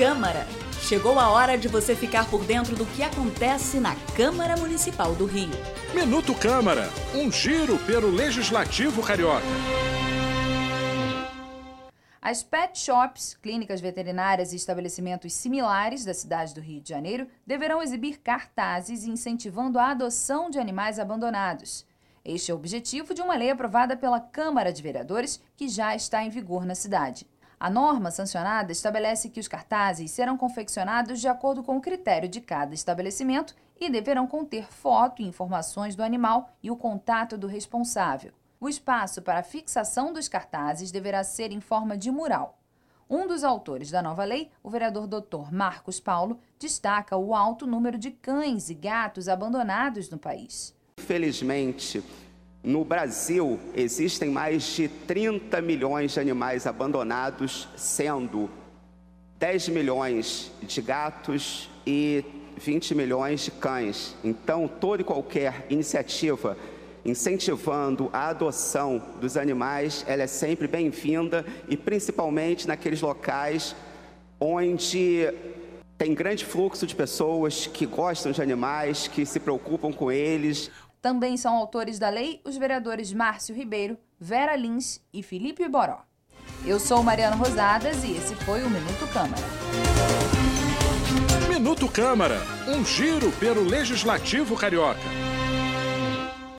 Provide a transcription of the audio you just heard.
Câmara. Chegou a hora de você ficar por dentro do que acontece na Câmara Municipal do Rio. Minuto Câmara, um giro pelo Legislativo Carioca. As pet shops, clínicas veterinárias e estabelecimentos similares da cidade do Rio de Janeiro deverão exibir cartazes incentivando a adoção de animais abandonados. Este é o objetivo de uma lei aprovada pela Câmara de Vereadores que já está em vigor na cidade. A norma sancionada estabelece que os cartazes serão confeccionados de acordo com o critério de cada estabelecimento e deverão conter foto e informações do animal e o contato do responsável. O espaço para fixação dos cartazes deverá ser em forma de mural. Um dos autores da nova lei, o vereador Dr. Marcos Paulo, destaca o alto número de cães e gatos abandonados no país. Infelizmente, no Brasil existem mais de 30 milhões de animais abandonados, sendo 10 milhões de gatos e 20 milhões de cães. Então, toda e qualquer iniciativa incentivando a adoção dos animais, ela é sempre bem-vinda e principalmente naqueles locais onde tem grande fluxo de pessoas que gostam de animais, que se preocupam com eles. Também são autores da lei os vereadores Márcio Ribeiro, Vera Lins e Felipe Boró. Eu sou Mariana Rosadas e esse foi o Minuto Câmara. Minuto Câmara, um giro pelo Legislativo Carioca.